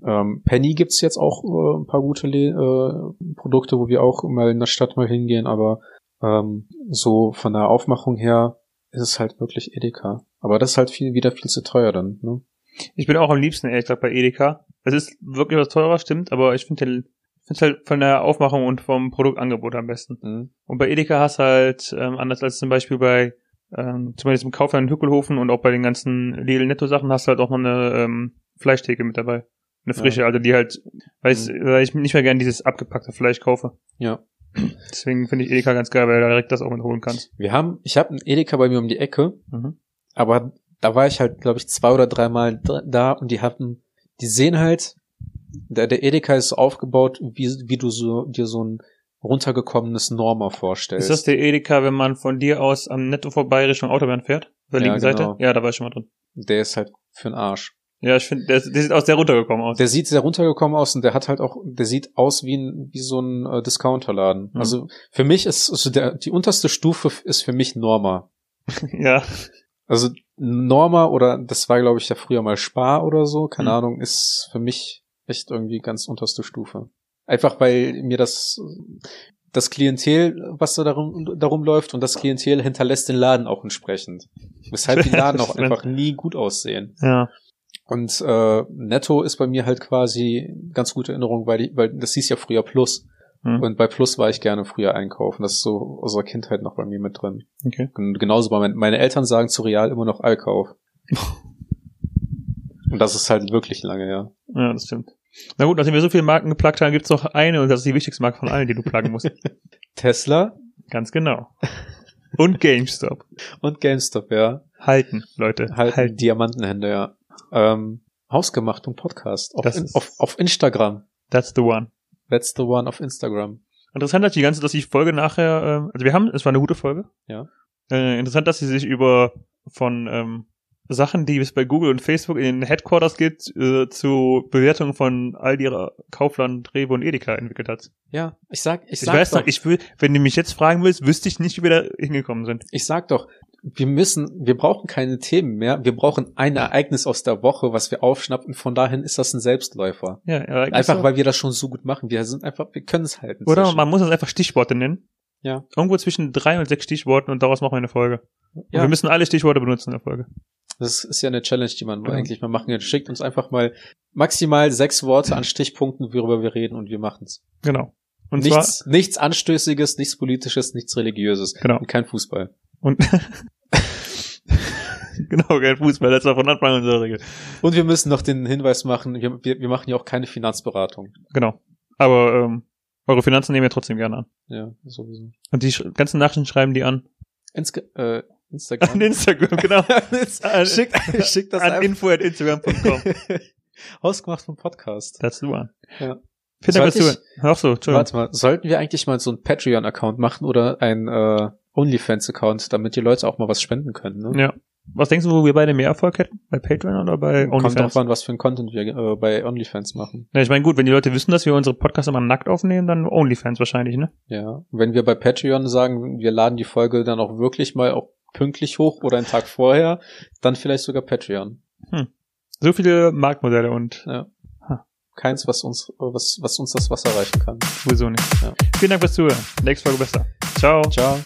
Ähm, Penny gibt's jetzt auch äh, ein paar gute Le äh, Produkte, wo wir auch mal in der Stadt mal hingehen, aber ähm, so von der Aufmachung her ist es halt wirklich Edeka. Aber das ist halt viel, wieder viel zu teuer dann, ne? Ich bin auch am liebsten, ehrlich gesagt, bei Edeka. Es ist wirklich was teurer, stimmt, aber ich finde es halt von der Aufmachung und vom Produktangebot am besten. Mhm. Und bei Edeka hast halt, ähm, anders als zum Beispiel bei, ähm, zumindest im Kaufland in Hückelhofen und auch bei den ganzen Lidl Netto Sachen hast du halt auch noch eine ähm, Fleischtheke mit dabei. Eine frische, Ja. also die halt, weil, ich, Mhm. weil ich nicht mehr gern dieses abgepackte Fleisch kaufe. Ja. <clears throat> Deswegen finde ich Edeka ganz geil, weil du direkt das auch mitholen kannst. Wir haben, ich habe einen Edeka bei mir um die Ecke, Mhm. aber da war ich halt, glaube ich, zwei oder dreimal dr- da und die hatten die sehen halt, der, der Edeka ist so aufgebaut, wie, wie du so, dir so ein runtergekommenes Norma vorstellst. Ist das der Edeka, wenn man von dir aus am Netto vorbei Richtung Autobahn fährt? Auf der Ja, linken Seite? genau. Ja, da war ich schon mal drin. der ist halt für den Arsch. Ja, ich finde, der, der sieht auch sehr runtergekommen aus. Der sieht sehr runtergekommen aus und der hat halt auch, der sieht aus wie ein, wie so ein äh, Discounterladen. Mhm. Also für mich ist, also der, die unterste Stufe ist für mich Norma. <laughs> ja. Also Norma oder das war glaube ich ja früher mal Spar oder so, keine Mhm. Ahnung, ist für mich echt irgendwie ganz unterste Stufe. Einfach weil mir das das Klientel, was da darum, darum läuft und das Klientel hinterlässt den Laden auch entsprechend. Weshalb die <laughs> Laden auch einfach nie gut aussehen. Ja. Und äh, Netto ist bei mir halt quasi ganz gute Erinnerung, weil, die, weil das hieß ja früher Plus. Hm. Und bei Plus war ich gerne früher einkaufen. Das ist so aus der Kindheit noch bei mir mit drin. Okay. Und genauso bei meinen, meine Eltern sagen zu Real immer noch Allkauf. <laughs> Und das ist halt wirklich lange, ja. Ja, das stimmt. Na gut, nachdem wir so viele Marken geplagt haben, gibt's noch eine und das ist die wichtigste Marke von allen, die du pluggen musst. <laughs> Tesla Ganz genau. Und GameStop. und GameStop, ja. Halten, Leute. Halten Halten. Diamantenhände, ja. Ähm, Hausgemacht und Podcast. Auf, Das in, ist- auf, auf Instagram. That's the one. That's the one auf Instagram. Interessant, dass die ganze, dass die Folge nachher, ähm, also wir haben, es war eine gute Folge. Ja. Äh, interessant, dass sie sich über von ähm, Sachen, die es bei Google und Facebook in den Headquarters gibt, äh, zu Bewertungen von all ihrer Kaufland, Rewe und Edeka entwickelt hat. Ja, ich sag, ich Ich, sag weiß doch, noch, ich will, wenn du mich jetzt fragen willst, wüsste ich nicht, wie wir da hingekommen sind. Ich sag doch, wir müssen, wir brauchen keine Themen mehr. Wir brauchen ein Ereignis aus der Woche, was wir aufschnappen. Von dahin ist das ein Selbstläufer. Ja, Ereignisse. Einfach, weil wir das schon so gut machen. Wir sind einfach, wir können es halten. Oder man muss es einfach Stichworte nennen. Ja. Irgendwo zwischen drei und sechs Stichworten und daraus machen wir eine Folge. Und Ja. wir müssen alle Stichworte benutzen in der Folge. Das ist ja eine Challenge, die man Genau. eigentlich mal machen kann. Schickt uns einfach mal maximal sechs Worte an Stichpunkten, worüber wir reden und wir machen's. Genau. Und zwar, Nichts, nichts Anstößiges, nichts Politisches, nichts Religiöses. genau. Und kein Fußball. Und <laughs> genau, kein Fußball, das war von Anfang an unsere Regel. Und wir müssen noch den Hinweis machen, wir, wir, wir machen ja auch keine Finanzberatung. Genau. Aber ähm, eure Finanzen nehmen wir trotzdem gerne an. Ja, sowieso. Und die ganzen Nachrichten schreiben die an. Inska äh, An Instagram. Instagram, genau. <laughs> Schickt, schickt das an einfach. info at instagram.com. <laughs> Ausgemacht vom Podcast. Das du an. Ja. Vielen Dank Sollte Zuhören. Ach so. Warte mal, sollten wir eigentlich mal so einen Patreon-Account machen oder ein äh, OnlyFans-Account, damit die Leute auch mal was spenden können? Ne? Ja. Was denkst du, wo wir beide mehr Erfolg hätten? Bei Patreon oder bei Kommt OnlyFans? drauf an, was für ein Content wir äh, bei OnlyFans machen. Ja, ich meine, gut, wenn die Leute wissen, dass wir unsere Podcasts immer nackt aufnehmen, dann OnlyFans wahrscheinlich, ne? Ja. Wenn wir bei Patreon sagen, wir laden die Folge dann auch wirklich mal auch pünktlich hoch oder einen Tag vorher, dann vielleicht sogar Patreon. So viele Marktmodelle und Keins, was uns, was, was uns das Wasser reichen kann. sowieso nicht. Ja. Vielen Dank fürs Zuhören. Nächste Folge besser. Ciao. Ciao.